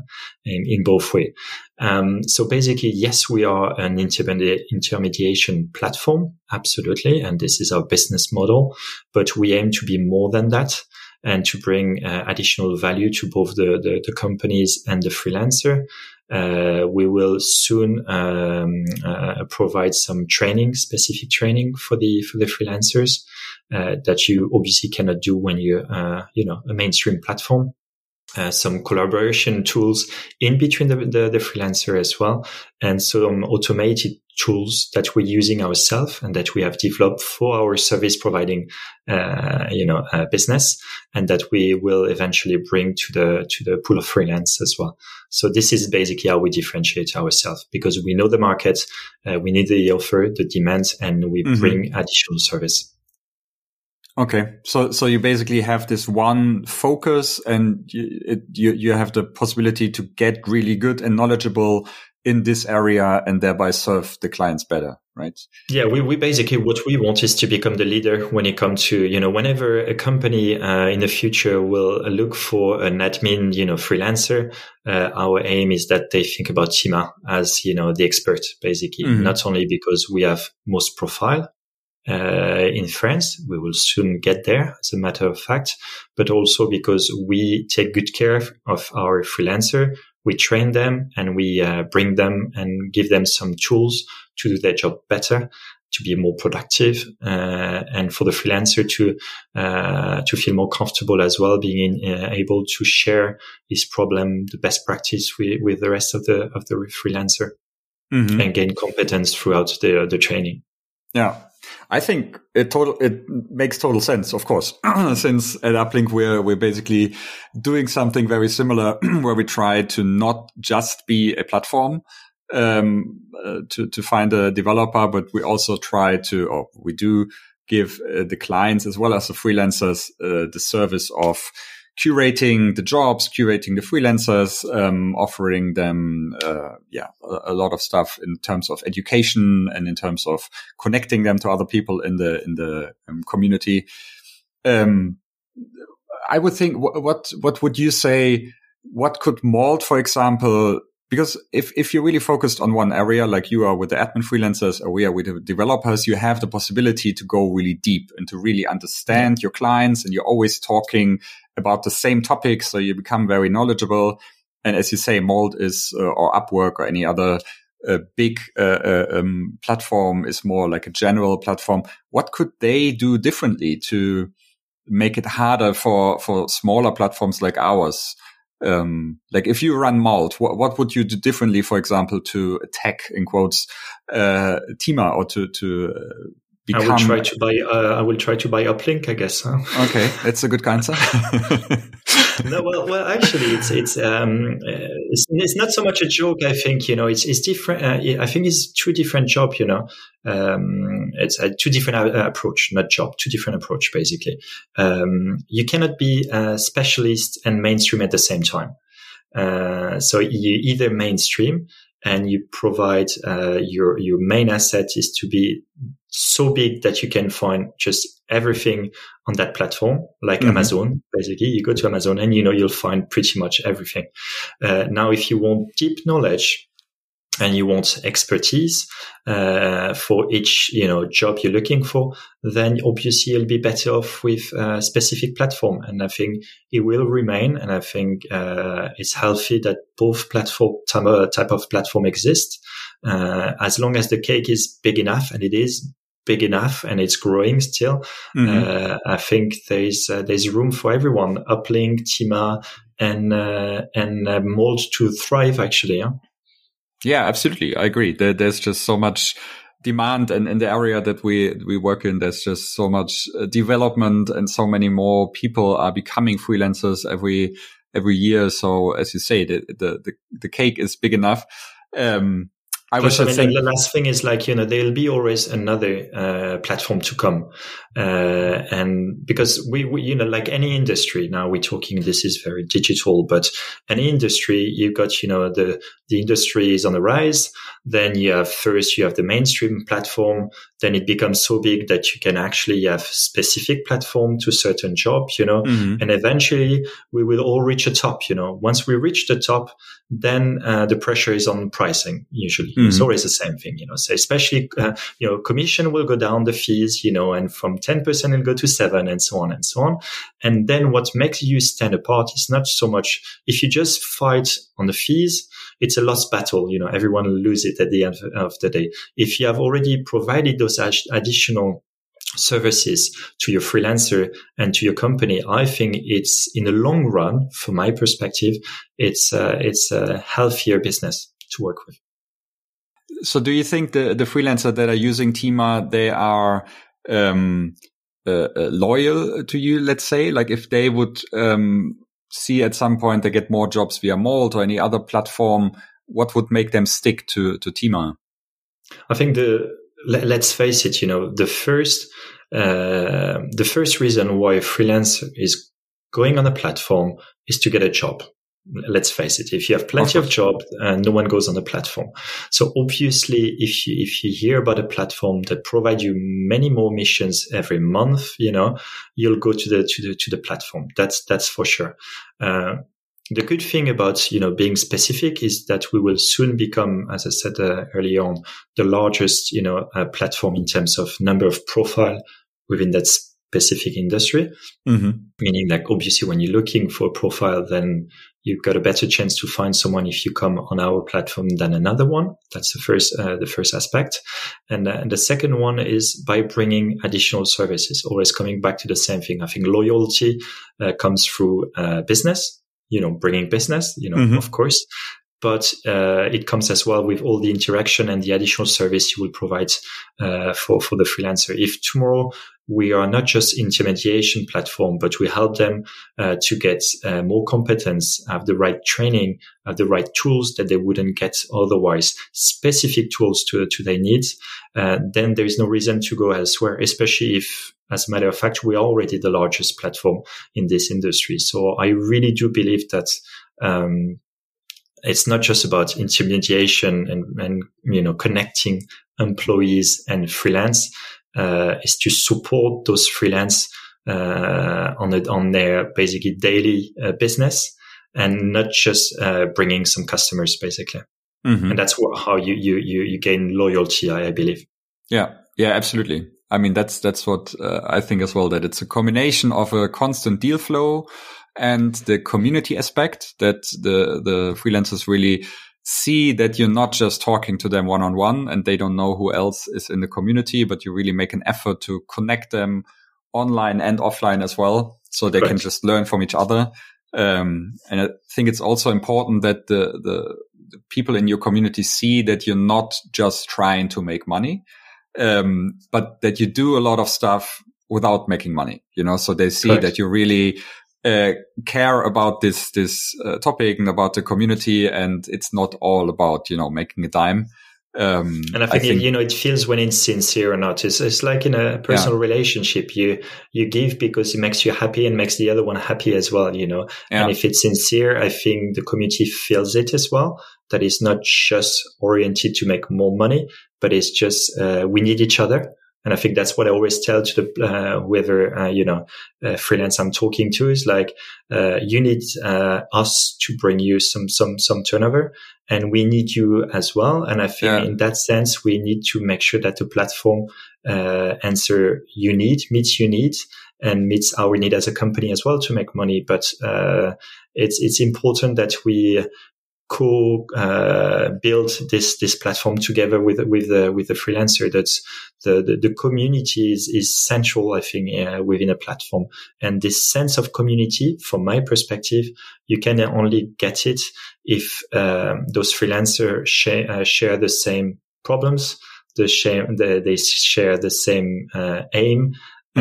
[SPEAKER 2] in, in, both way. Um, so basically, yes, we are an intermedi- intermediation platform, absolutely, and this is our business model. But we aim to be more than that and to bring uh, additional value to both the, the, the companies and the freelancer. Uh, we will soon um, uh, provide some training, specific training for the for the freelancers uh, that you obviously cannot do when you're uh, you know a mainstream platform. Uh, some collaboration tools in between the, the, the freelancer as well, and some automated tools that we're using ourselves and that we have developed for our service providing, uh, you know, uh, business and that we will eventually bring to the, to the pool of freelance as well. So this is basically how we differentiate ourselves because we know the market, uh, we need the offer, the demand, and we mm-hmm. bring additional service.
[SPEAKER 1] Okay, so so you basically have this one focus, and you, it, you you have the possibility to get really good and knowledgeable in this area and thereby serve the clients better right?
[SPEAKER 2] Yeah we, we basically what we want is to become the leader when it comes to you know whenever a company uh, in the future will look for an admin you know freelancer uh, our aim is that they think about TIMAA as you know the expert basically. Mm-hmm. not only because we have most profile uh, in France. We will soon get there, as a matter of fact, but also because we take good care of our freelancer we train them and we uh, bring them and give them some tools to do their job better to be more productive uh, and for the freelancer to uh, to feel more comfortable as well being in, uh, able to share his problem the best practice with, with the rest of the of the freelancer mm-hmm. and gain competence throughout the the training
[SPEAKER 1] yeah. I think it total it makes total sense, of course, *clears throat* since at Uplink we're we're basically doing something very similar, *clears throat* where we try to not just be a platform um, uh, to to find a developer, but we also try to, or we do give uh, the clients as well as the freelancers uh, the service of curating the jobs, curating the freelancers, um, offering them, uh, yeah, a, a, lot of stuff in terms of education and in terms of connecting them to other people in the in the um, community. Um, I would think what what would you say? What could Malt, for example, because if, if you're really focused on one area, like you are with the admin freelancers or we are with the developers, you have the possibility to go really deep and to really understand your clients and you're always talking about the same topic. So you become very knowledgeable. And as you say, Malt is, uh, or Upwork or any other uh, big uh, uh, um, platform is more like a general platform. What could they do differently to make it harder for, for smaller platforms like ours? Um, like if you run Malt, what, what would you do differently, for example, to attack in quotes, uh, TIMAA or to, to uh.
[SPEAKER 2] I will try to buy. Uh, I will try to buy uplink. I guess. Huh? *laughs*
[SPEAKER 1] Okay, that's a good answer.
[SPEAKER 2] no, well, well, actually, it's it's um, uh, it's, it's, not so much a joke. I think you know, it's it's different. Uh, I think it's two different job. You know, um, it's a two different uh, approach, not job, two different approach. Basically, um, you cannot be a specialist and mainstream at the same time. Uh, so you either mainstream and you provide uh, your your main asset is to be so big that you can find just everything on that platform, like mm-hmm. Amazon. Basically, you go to Amazon and you know you'll find pretty much everything. Uh, now, if you want deep knowledge, and you want expertise uh, for each you know job you're looking for, then obviously you'll be better off with a specific platform. And I think it will remain. And I think uh, it's healthy that both platform type of platform exist, uh, as long as the cake is big enough, and it is big enough and it's growing still. Mm-hmm. Uh, I think there's uh, there's room for everyone. Uplink, TIMAA, and uh, and Malt to thrive actually. Huh?
[SPEAKER 1] Yeah, absolutely. I agree. There, there's just so much demand and in the area that we we work in there's just so much development and so many more people are becoming freelancers every every year so as you say the the the, the cake is big enough um
[SPEAKER 2] I was saying the last thing is like you know there'll be always another uh, platform to come, uh, and because we, we, you know like any industry now we're talking this is very digital, but any industry you've got you know the the industry is on the rise. Then you have first you have the mainstream platform, then it becomes so big that you can actually have specific platform to certain job, you know, mm-hmm. and eventually we will all reach a top, you know. Once we reach the top, then uh, the pressure is on pricing. Usually, mm-hmm. it's always the same thing, you know. So especially, uh, you know, commission will go down the fees, you know, and from ten percent it'll go to seven, and so on and so on. And then what makes you stand apart is not so much if you just fight on the fees it's a lost battle. You know, everyone will lose it at the end of the day. If you have already provided those additional services to your freelancer and to your company, I think it's in the long run, from my perspective, it's uh, it's a healthier business to work with.
[SPEAKER 1] So, do you think the the freelancer that are using TIMAA they are um, uh, uh, loyal to you? Let's say, like if they would um, see at some point they get more jobs via Malt or any other platform, what would make them stick to to TIMAA?
[SPEAKER 2] I think the let's face it, you know, the first uh, the first reason why a freelance is going on a platform is to get a job let's face it, if you have plenty of, of jobs, uh, no one goes on the platform. So obviously, if you, if you hear about a platform that provide you many more missions every month, you know, you'll go to the, to the, to the platform. That's, that's for sure. Uh, the good thing about you know being specific is that we will soon become, as I said uh, early on, the largest you know uh, platform in terms of number of profile within that specific industry. Mm-hmm. Meaning, like obviously, when you're looking for a profile, then you've got a better chance to find someone if you come on our platform than another one. That's the first, uh, the first aspect. And, uh, and, the second one is by bringing additional services, always coming back to the same thing. I think loyalty uh, comes through uh, business, you know, bringing business, you know, mm-hmm. of course. But uh, it comes as well with all the interaction and the additional service you will provide uh, for for the freelancer. If tomorrow we are not just intermediation platform, but we help them uh, to get uh, more competence, have the right training, have the right tools that they wouldn't get otherwise, specific tools to, to their needs. Uh, then there is no reason to go elsewhere, especially if, as a matter of fact, we are already the largest platform in this industry. So I really do believe that, um, it's not just about intermediation and, and, you know, connecting employees and freelance is to support those freelance uh, on it on their basically daily uh, business and not just uh, bringing some customers basically. Mm-hmm. And that's what, how you, you, you, you gain loyalty, I, I, believe.
[SPEAKER 1] Yeah. Yeah, absolutely. I mean, that's, that's what uh, I think as well, that it's a combination of a constant deal flow and the community aspect that the, the freelancers really see that you're not just talking to them one on one and they don't know who else is in the community, but you really make an effort to connect them online and offline as well. So they right. can just learn from each other. Um, and I think it's also important that the, the, the, people in your community see that you're not just trying to make money, um, but that you do a lot of stuff without making money, you know, so they see that you really uh, care about this this uh, topic and about the community, and it's not all about you know making a dime. Um,
[SPEAKER 2] and I think, I think, you know it feels when it's sincere or not. It's, it's like in a personal yeah. relationship. You you give because it makes you happy and makes the other one happy as well. You know, yeah. and if it's sincere, I think the community feels it as well. That is not just oriented to make more money, but it's just uh, we need each other. And I think that's what I always tell to the, uh, whoever, uh, you know, uh, freelance I'm talking to is like, uh, you need, uh, us to bring you some, some, some turnover and we need you as well. And I think yeah. in that sense, we need to make sure that the platform, uh, answer you need, meets you need and meets our need as a company as well to make money. But, it's, it's important that we, co uh, build this this platform together with with the with the freelancer. That's the the, the community is is central, I think, uh, within a platform. And this sense of community, from my perspective, you can only get it if um, those freelancers share uh, share the same problems, the share the, they share the same uh, aim.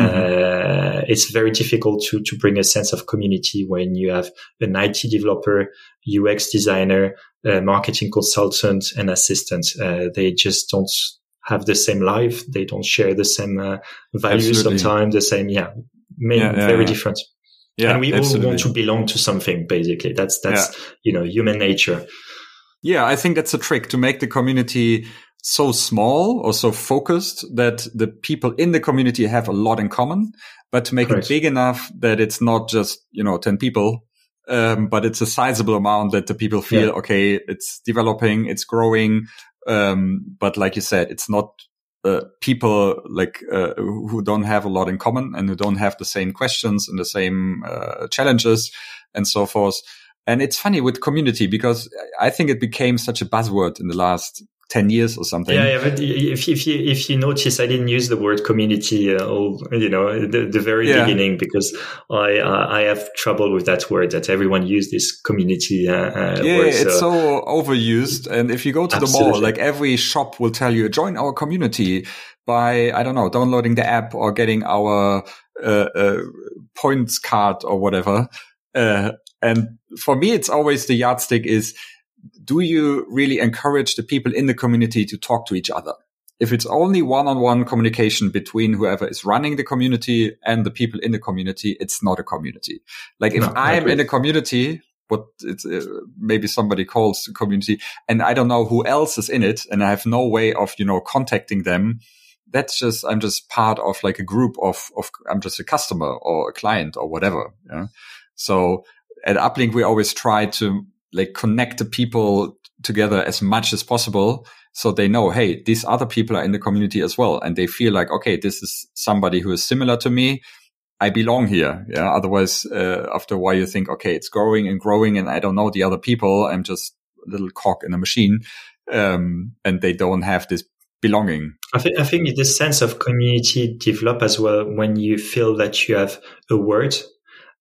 [SPEAKER 2] Mm-hmm. Uh, it's very difficult to, to bring a sense of community when you have an IT developer, UX designer, marketing consultant, and assistant. Uh, they just don't have the same life. They don't share the same uh, values sometimes, the same, yeah, main, yeah, yeah very yeah. different. Yeah, and we absolutely. all want to belong to something, basically. That's, that's, you know, human nature.
[SPEAKER 1] Yeah, I think that's a trick to make the community so small or so focused that the people in the community have a lot in common, but to make Correct. it big enough that it's not just, you know, 10 people, um, but it's a sizable amount that the people feel, yeah. okay, it's developing, it's growing. Um, but like you said, it's not uh, people like uh, who don't have a lot in common and who don't have the same questions and the same uh, challenges and so forth. And it's funny with community because I think it became such a buzzword in the last 10 years or something.
[SPEAKER 2] Yeah, yeah but if, if you, if you notice, I didn't use the word community, uh, all, you know, the, the very yeah. beginning because I, uh, I have trouble with that word that everyone use this community, uh, uh
[SPEAKER 1] yeah, word, it's so overused. And if you go to Absolutely. the mall, like every shop will tell you, join our community by, I don't know, downloading the app or getting our, uh, uh, points card or whatever. and for me, it's always the yardstick is, do you really encourage the people in the community to talk to each other? If it's only one-on-one communication between whoever is running the community and the people in the community, it's not a community. Like if no, I'm in a community, what it's uh, maybe somebody calls a community and I don't know who else is in it and I have no way of, you know, contacting them. That's just, I'm just part of like a group of, of, I'm just a customer or a client or whatever. Yeah. So at Uplink, we always try to like connect the people together as much as possible so they know hey these other people are in the community as well. And they feel like okay this is somebody who is similar to me. I belong here. Yeah. Otherwise uh, after a while you think okay it's growing and growing and i don't know the other people. I'm just a little cog in a machine. Um, and they don't have this belonging.
[SPEAKER 2] I think, I think this sense of community develop as well when you feel that you have a word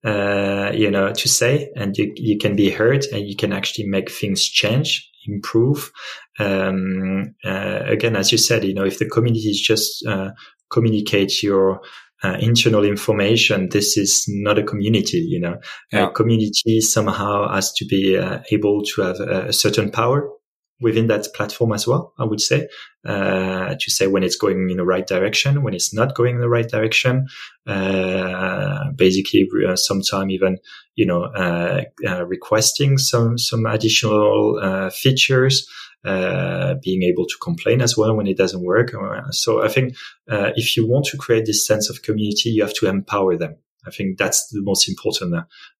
[SPEAKER 2] uh, you know, to say, and you, you can be heard and you can actually make things change, improve. Um, uh, again, as you said, you know, if the community is just, uh, communicate your, uh, internal information, this is not a community, you know. Yeah. A community somehow has to be uh, able to have a, a certain power within that platform as well, I would say, uh, to say when it's going in the right direction, when it's not going in the right direction. Uh, basically, uh, sometime even, you know, uh, uh requesting some, some additional, uh, features, uh, being able to complain as well when it doesn't work. So I think, if you want to create this sense of community, you have to empower them. I think that's the most important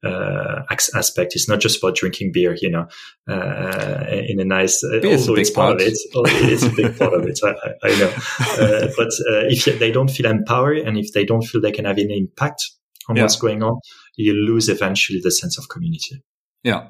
[SPEAKER 2] uh, aspect. It's not just about drinking beer, you know, uh, in a nice, uh, although it's part, of it. It's a big part of it. I, I know. *laughs* Uh, but uh, if they don't feel empowered and if they don't feel they can have any impact on yeah. what's going on, you lose eventually the sense of community.
[SPEAKER 1] Yeah.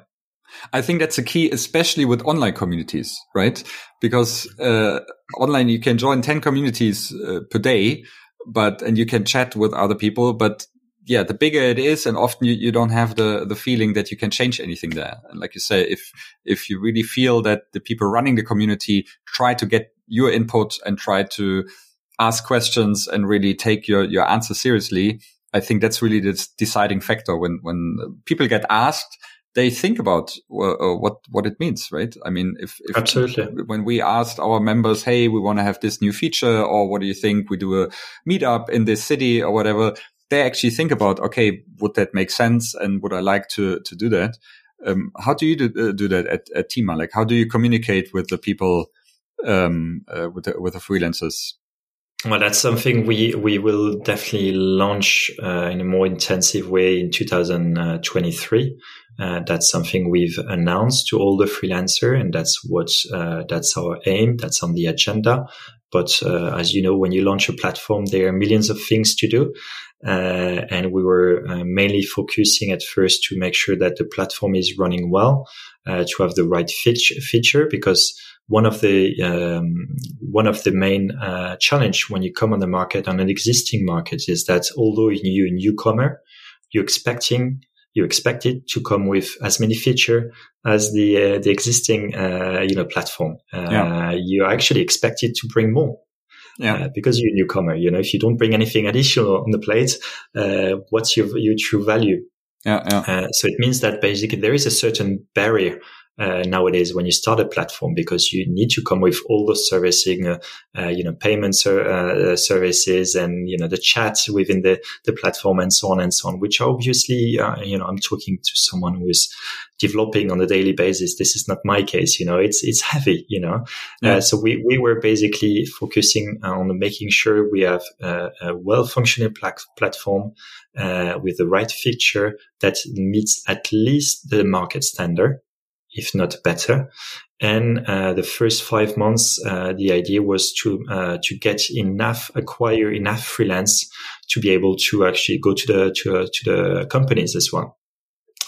[SPEAKER 1] I think that's a key, especially with online communities, right? Because uh, online you can join 10 communities uh, per day, but, and you can chat with other people, but yeah, the bigger it is, and often you, you don't have the the feeling that you can change anything there. And like you say, if if you really feel that the people running the community try to get your input and try to ask questions and really take your your answer seriously, I think that's really the deciding factor. When when people get asked, they think about uh, what what it means, right? I mean, if, if
[SPEAKER 2] absolutely
[SPEAKER 1] when we asked our members, "Hey, we want to have this new feature," or "What do you think we do a meetup in this city or whatever?" They actually think about, "Okay, would that make sense? And would I like to to do that?" Um, how do you do, uh, do that at, at TIMAA? Like, how do you communicate with the people, um, uh, with the, with the freelancers?
[SPEAKER 2] Well, that's something we we will definitely launch uh, in a more intensive way in 2023. Uh, that's something we've announced to all the freelancer, and that's what uh, that's our aim. That's on the agenda. But uh, as you know, when you launch a platform, there are millions of things to do, uh, and we were uh, mainly focusing at first to make sure that the platform is running well, to have the right feature, because one of the um, one of the main uh, challenge when you come on the market on an existing market is that although you're a newcomer, you're expecting you expect it to come with as many feature as the uh, the existing uh, you know platform. Uh, yeah. You actually expect it to bring more. Yeah. Uh, because you're a newcomer, you know, if you don't bring anything additional on the plate, uh, what's your your true value?
[SPEAKER 1] Yeah, yeah.
[SPEAKER 2] so it means that basically there is a certain barrier uh, nowadays when you start a platform because you need to come with all the servicing, uh, uh, you know, payment ser- uh, services and, you know, the chat within the, the platform and so on and so on, which obviously, uh, you know, I'm talking to someone who is developing on a daily basis. This is not my case, you know, it's, it's heavy, you know. Yeah. Uh, so we, we were basically focusing on making sure we have a, a well functioning pla- platform, with the right feature that meets at least the market standard if not better. And uh, the first five months, uh, the idea was to uh, to get enough, acquire enough freelance to be able to actually go to the to, uh, to the companies as well.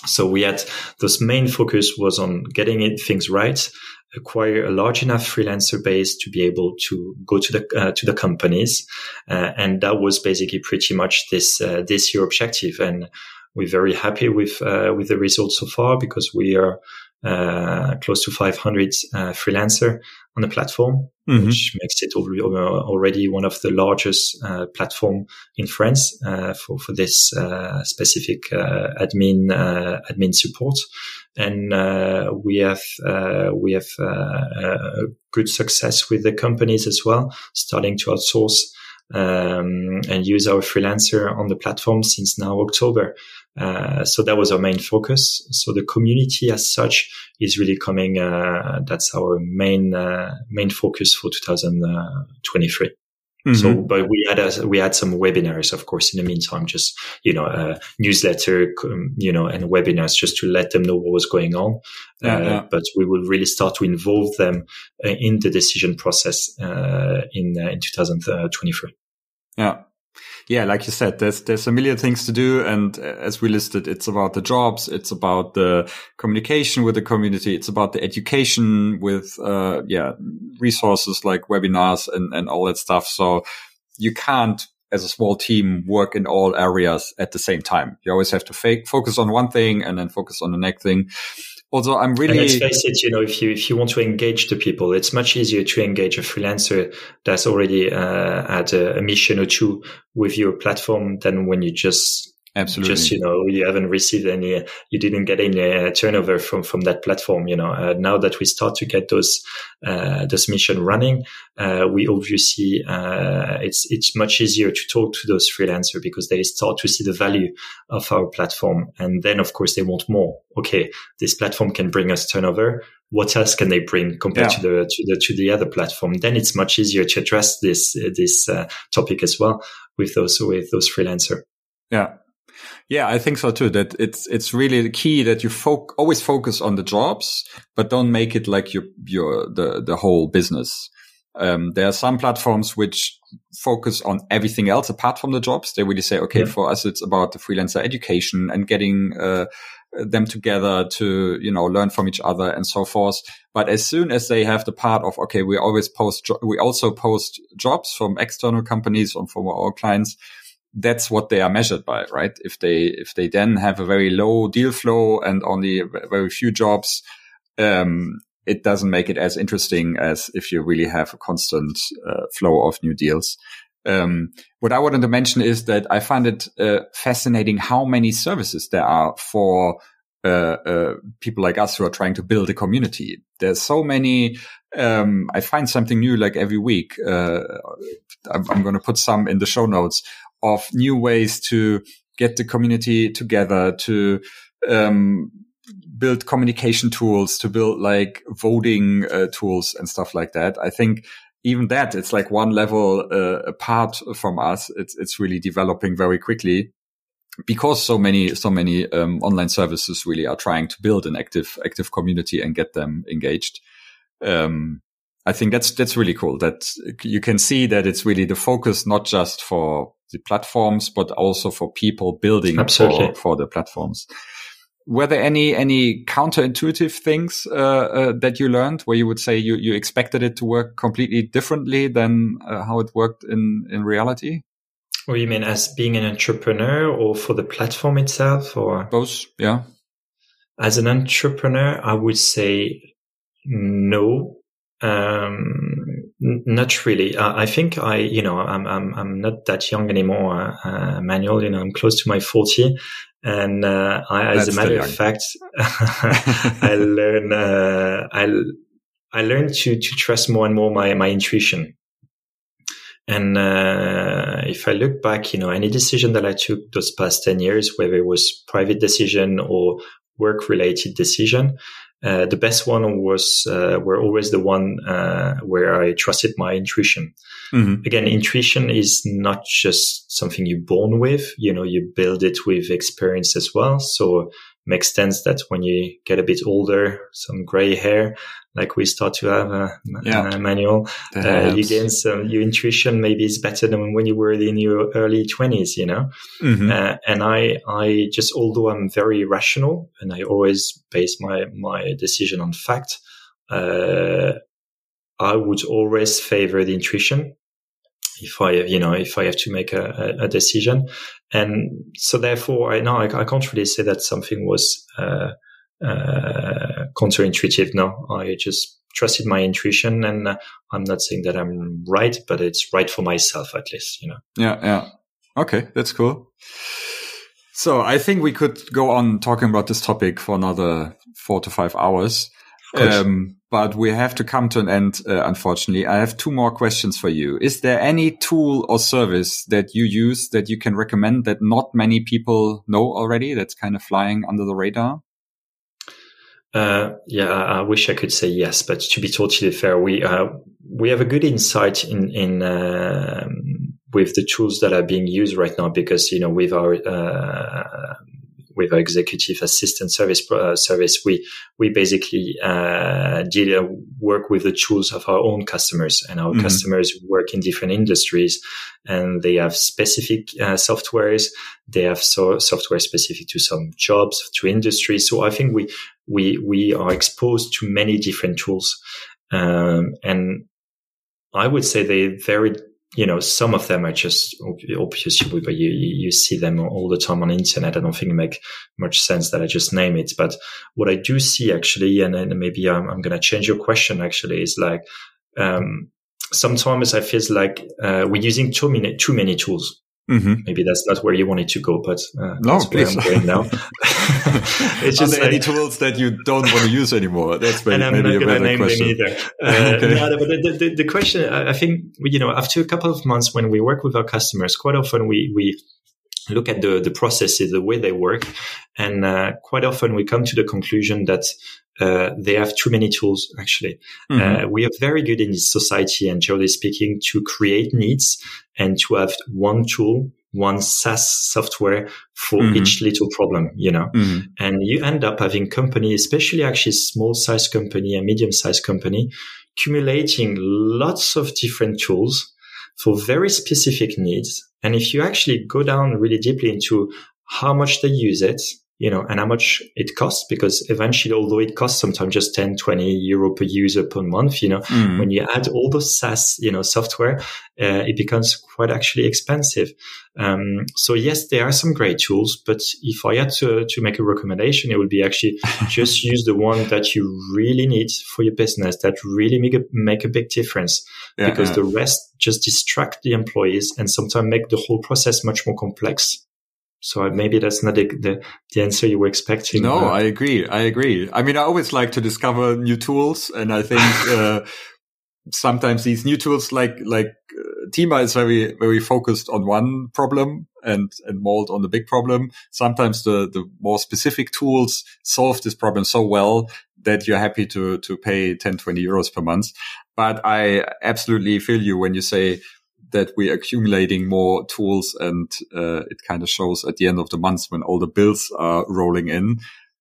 [SPEAKER 2] So we had this main focus was on getting it, things right, acquire a large enough freelancer base to be able to go to the uh, to the companies, uh, and that was basically pretty much this this year objective. And we're very happy with with the results so far because we are uh, close to 500 uh, freelancer on the platform, mm-hmm. which makes it already one of the largest uh, platform in France uh, for for this uh, specific uh, admin admin support. And we have we have good success with the companies as well, starting to outsource um, and use our freelancer on the platform since now October. Uh, so that was our main focus. So the community as such is really coming. Uh, that's our main uh, main focus for 2023. Mm-hmm. So, but we had a, we had some webinars, of course, in the meantime, just you know, a newsletter, you know, and webinars just to let them know what was going on. Yeah, uh, yeah. But we will really start to involve them uh, in the decision process uh, in in 2023.
[SPEAKER 1] Yeah yeah, like you said, there's there's a million things to do, and uh, as we listed, it's about the jobs, it's about the communication with the community, it's about the education with uh, yeah resources like webinars and and all that stuff. So you can't as a small team work in all areas at the same time. You always have to fake, focus on one thing and then focus on the next thing. Although I'm really,
[SPEAKER 2] and let's face it, you know, if you if you want to engage the people, it's much easier to engage a freelancer that's already uh, had a, a mission or two with your platform than when you just
[SPEAKER 1] Absolutely.
[SPEAKER 2] Just, you know, you haven't received any, you didn't get any uh, turnover from, from that platform. You know, uh, now that we start to get those, uh, those mission running, uh, we obviously, uh, it's, it's much easier to talk to those freelancers because they start to see the value of our platform. And then, of course, they want more. Okay. This platform can bring us turnover. What else can they bring compared yeah. to the, to the, to the other platform? Then it's much easier to address this, this, uh, topic as well with those, with those freelancers.
[SPEAKER 1] Yeah. Yeah, I think so too. That it's it's really the key that you fo- always focus on the jobs, but don't make it like your your the the whole business. Um, there are some platforms which focus on everything else apart from the jobs. They really say, okay, yeah. for us, it's about the freelancer education and getting uh, them together to you know learn from each other and so forth. But as soon as they have the part of okay, we always post, jo- we also post jobs from external companies and from our clients that's what they are measured by, right? If they, if they then have a very low deal flow and only very few jobs, um, it doesn't make it as interesting as if you really have a constant uh, flow of new deals. Um, what I wanted to mention is that I find it uh, fascinating how many services there are for uh, uh, people like us who are trying to build a community. There's so many. Um, I find something new like every week. Uh, I'm, I'm going to put some in the show notes of new ways to get the community together to um, build communication tools, to build like voting uh, tools and stuff like that. I think even that it's like one level uh, apart from us. It's it's really developing very quickly because so many so many um, online services really are trying to build an active active community and get them engaged. Um, I think that's that's really cool. That you can see that it's really the focus, not just for the platforms, but also for people building for, for the platforms. Were there any any counterintuitive things uh, uh, that you learned where you would say you you expected it to work completely differently than uh, how it worked in in reality?
[SPEAKER 2] Or you mean as being an entrepreneur or for the platform itself or
[SPEAKER 1] both? Yeah.
[SPEAKER 2] As an entrepreneur, I would say no. Um, not really. Uh, I think I, you know, I'm, I'm, I'm not that young anymore, uh, Manuel, you know, I'm close to my 40. And, uh, I, as a matter of fact, *laughs* *laughs* I learn, uh, I, I learned to, to trust more and more my, my intuition. And uh, if I look back, you know, any decision that I took those past 10 years, whether it was private decision or work related decision, uh, the best one was uh, were always the one uh, where I trusted my intuition. Mm-hmm. Again, intuition is not just something you're born with. You know, you build it with experience as well. So makes sense that when you get a bit older, some gray hair, like we start to have a, yeah. a Manuel, uh, you gain some, your intuition maybe is better than when you were in your early twenties, you know? Mm-hmm. Uh, and I, I just, although I'm very rational and I always base my, my decision on fact, uh, I would always favor the intuition if I, you know, if I have to make a, a decision. And so therefore, I know I, I, can't really say that something was, uh, uh, counterintuitive. No, I just trusted my intuition and uh, I'm not saying that I'm right, but it's right for myself at least, you know?
[SPEAKER 1] Yeah. Yeah. Okay. That's cool. So I think we could go on talking about this topic for another four to five hours. Um, but we have to come to an end, uh, unfortunately. I have two more questions for you. Is there any tool or service that you use that you can recommend that not many people know already that's kind of flying under the radar?
[SPEAKER 2] Uh, yeah, I wish I could say yes, but to be totally fair, we uh, we have a good insight in in uh, with the tools that are being used right now because you know with our uh, with our executive assistant service uh, service, we we basically uh, did uh, work with the tools of our own customers, and our mm-hmm. customers work in different industries, and they have specific uh, softwares. They have so software specific to some jobs, to industries. So I think we we we are exposed to many different tools, um, and I would say they very you know, some of them are just obviously, but you, you see them all the time on the internet. I don't think it make much sense that I just name it. But what I do see actually, and, and maybe I'm, I'm going to change your question actually is like, um, sometimes I feel like, uh, we're using too many, too many tools. Mm-hmm. Maybe that's not where you wanted to go, but uh,
[SPEAKER 1] no,
[SPEAKER 2] that's
[SPEAKER 1] please.
[SPEAKER 2] where I'm going now. *laughs*
[SPEAKER 1] it's just like, any tools that you don't want to use anymore. That's maybe, and I'm maybe not going to name question. them either. *laughs*
[SPEAKER 2] Uh, okay. no, but the, the, the, question, I think, you know, after a couple of months when we work with our customers, quite often we we look at the the processes, the way they work, and uh, quite often we come to the conclusion that uh, they have too many tools actually. Mm-hmm. Uh, we are very good in this society and generally speaking to create needs and to have one tool, one SaaS software for mm-hmm. each little problem, you know, mm-hmm. and you end up having company, especially actually small size company and medium sized company accumulating lots of different tools for very specific needs. And if you actually go down really deeply into how much they use it, you know, and how much it costs because eventually, although it costs sometimes just 10, 20 euro per user per month, you know, mm. when you add all the SaaS, you know, software, uh, it becomes quite actually expensive. Um, so yes, there are some great tools, but if I had to, to make a recommendation, it would be actually *laughs* just use the one that you really need for your business that really make a, make a big difference yeah, because yeah. the rest just distract the employees and sometimes make the whole process much more complex. So maybe that's not the, the, the answer you were expecting.
[SPEAKER 1] No, I agree. I agree. I mean, I always like to discover new tools and I think, *laughs* uh, sometimes these new tools like, like uh, TIMAA is very, very focused on one problem and, and Malt on the big problem. Sometimes the, the more specific tools solve this problem so well that you're happy to, to pay 10, 20 euros per month. But I absolutely feel you when you say that we're accumulating more tools and uh, it kind of shows at the end of the month when all the bills are rolling in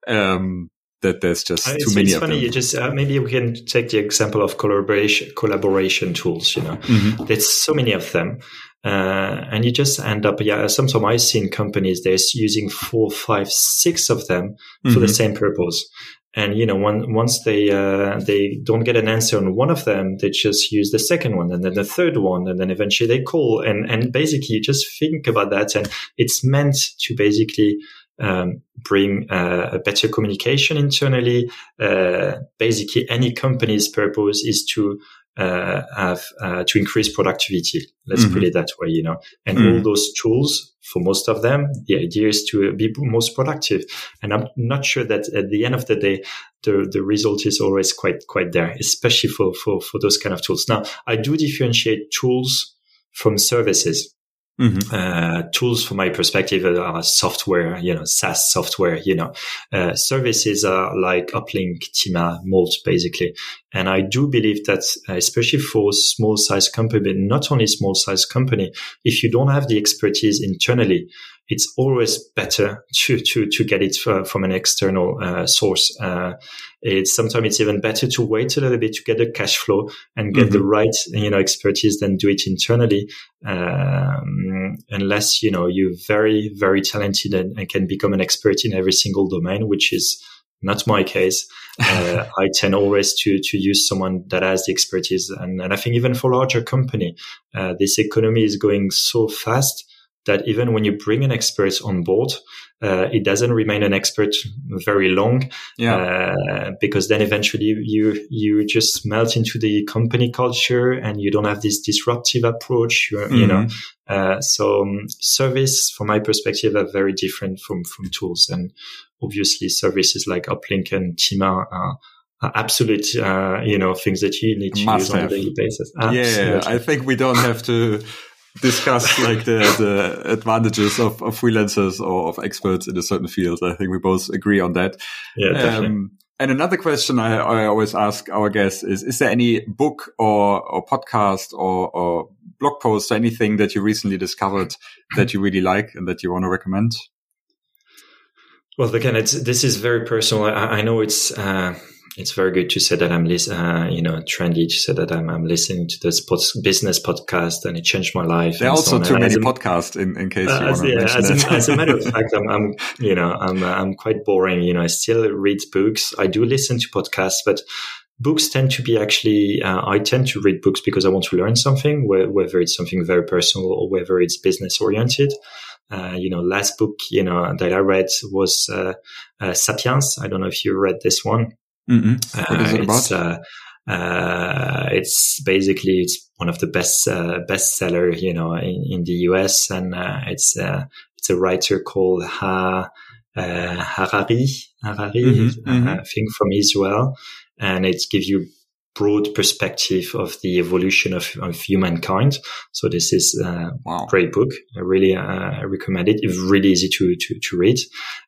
[SPEAKER 1] um, that there's just uh, too many
[SPEAKER 2] it's funny, You just uh, maybe we can take the example of collaboration collaboration tools. You know, mm-hmm. there's so many of them. Uh, and you just end up, yeah, sometimes I've seen companies, they're using four, five, six of them for mm-hmm. the same purpose. And you know, one, once they uh, they don't get an answer on one of them, they just use the second one, and then the third one, and then eventually they call. And and basically, you just think about that, and it's meant to basically um, bring uh, a better communication internally. Uh, basically, any company's purpose is to uh, have uh, to increase productivity. Let's mm-hmm. put it that way, you know. And mm-hmm. all those tools, for most of them, the idea is to uh, be most productive. And I'm not sure that at the end of the day, the the result is always quite quite there, especially for for for those kind of tools. Now, I do differentiate tools from services. Mm-hmm. Uh, tools from my perspective are software, you know, SaaS software, you know, uh, services are like Uplink, TIMAA, Malt, basically. And I do believe that, uh, especially for small size company, but not only small size company, if you don't have the expertise internally, it's always better to to to get it for, from an external uh, source. Uh, it's sometimes it's even better to wait a little bit to get the cash flow and get mm-hmm. the right you know expertise than do it internally. Um, unless you know you're very very talented and, and can become an expert in every single domain, which is not my case. *laughs* Uh, I tend always to to use someone that has the expertise, and, and I think even for larger company, uh, this economy is going so fast that even when you bring an expert on board, uh, it doesn't remain an expert very long. Yeah. Uh, because then eventually you, you just melt into the company culture and you don't have this disruptive approach, mm-hmm. you know. Uh, so um, service from my perspective are very different from, from tools. And obviously services like Uplink and TIMAA are, are absolute, uh, you know, things that you need to Must use have. on a daily basis.
[SPEAKER 1] Absolutely. Yeah. I think we don't have to discuss like the, the advantages of, of freelancers or of experts in a certain field. I think we both agree on that.
[SPEAKER 2] Yeah, um,
[SPEAKER 1] and another question I, I, always ask our guests is, is there any book or, or podcast or, or blog post or anything that you recently discovered that you really like and that you want to recommend?
[SPEAKER 2] Well, again, it's, this is very personal. I, I know it's, uh, it's very good to say that I'm listening, uh, you know, trendy to say that I'm, I'm listening to this business podcast and it changed my life.
[SPEAKER 1] There are also so too many podcasts in, in case you uh, want to yeah, mention
[SPEAKER 2] as, a, as a matter of *laughs* fact, I'm, I'm, you know, I'm, I'm quite boring. You know, I still read books. I do listen to podcasts, but books tend to be actually, uh, I tend to read books because I want to learn something, whether it's something very personal or whether it's business oriented. Uh, you know, last book, you know, that I read was, uh, uh, Sapiens. I don't know if you read this one.
[SPEAKER 1] Mm-hmm. What is it
[SPEAKER 2] uh, it's, about? Uh, uh, it's basically it's one of the best uh, bestseller you know in, in the US, and uh, it's uh, it's a writer called ha Harari Harari mm-hmm, mm-hmm. I think from Israel, and it gives you broad perspective of the evolution of, of humankind. So this is a wow. great book. I really uh, recommend it. It's really easy to to, to read,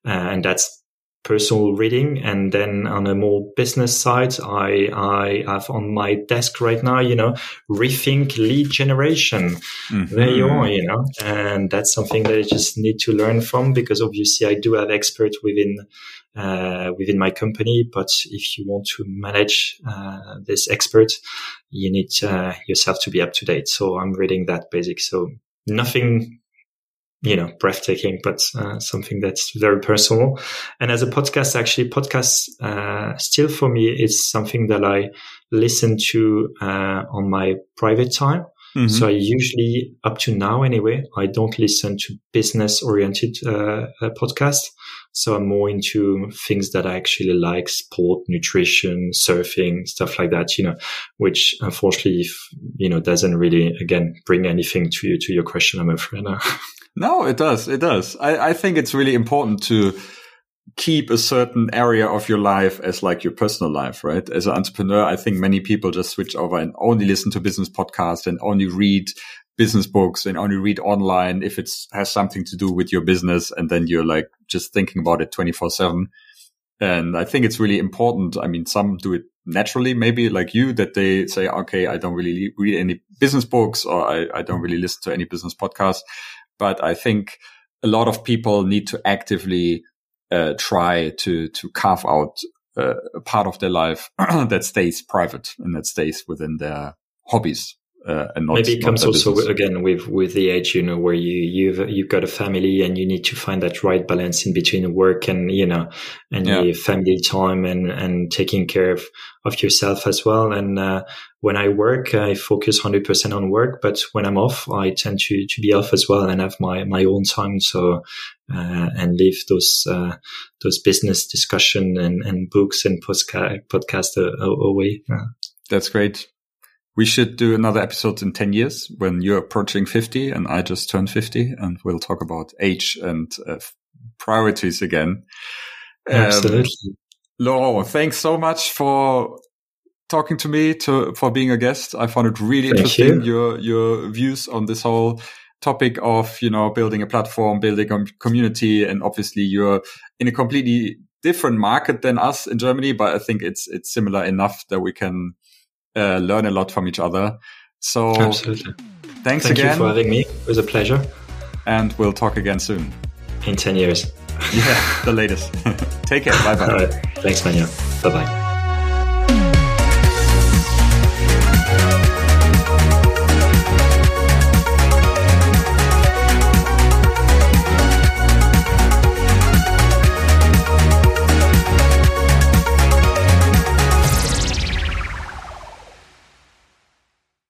[SPEAKER 2] uh, and that's personal reading. And then on a more business side, I, I have on my desk right now, you know, rethink lead generation. Mm-hmm. There you are, you know, and that's something that I just need to learn from because obviously I do have experts within, uh, within my company. But if you want to manage, uh, this expert, you need, uh, yourself to be up to date. So I'm reading that basic. So nothing you know, breathtaking, but uh, something that's very personal. And as a podcast, actually, podcast uh, still for me is something that I listen to uh, on my private time. Mm-hmm. So I usually, up to now anyway, I don't listen to business oriented uh, uh, podcasts. So I'm more into things that I actually like, sport, nutrition, surfing, stuff like that, you know, which unfortunately, if, you know, doesn't really, again, bring anything to you, to your question, I'm afraid. *laughs*
[SPEAKER 1] No, it does. It does. I, I think it's really important to keep a certain area of your life as like your personal life, right? As an entrepreneur, I think many people just switch over and only listen to business podcasts and only read business books and only read online if it has something to do with your business. And then you're like just thinking about it 24 seven. And I think it's really important. I mean, some do it naturally, maybe like you, that they say, okay, I don't really read any business books or I, I don't really listen to any business podcasts. But I think a lot of people need to actively uh, try to to carve out uh, a part of their life *clears throat* that stays private and that stays within their hobbies uh, and not,
[SPEAKER 2] maybe it comes also again with with the age you know where you you've you've got a family and you need to find that right balance in between work and you know and yeah. family time and and taking care of of yourself as well. And uh, when i work i focus 100% on work but when i'm off i tend to to be off as well and have my my own time. So uh, and leave those uh, those business discussion and and books and podcast podcast away.
[SPEAKER 1] That's great we should do another episode in 10 years when you're approaching 50 and I just turned 50 and we'll talk about age and uh, priorities again.
[SPEAKER 2] Absolutely. Um,
[SPEAKER 1] Laurent, thanks so much for talking to me, to, for being a guest. I found it really Thank interesting, you. your, your views on this whole topic of, you know, building a platform, building a community. And obviously you're in a completely different market than us in Germany, but I think it's, it's similar enough that we can uh, learn a lot from each other. So,
[SPEAKER 2] absolutely.
[SPEAKER 1] Thanks
[SPEAKER 2] Thank
[SPEAKER 1] again.
[SPEAKER 2] you for having me. It was a pleasure.
[SPEAKER 1] And we'll talk again soon.
[SPEAKER 2] In 10 years.
[SPEAKER 1] yeah, the latest. *laughs* Take care. Bye bye.
[SPEAKER 2] Right. Thanks, Manya. Bye bye.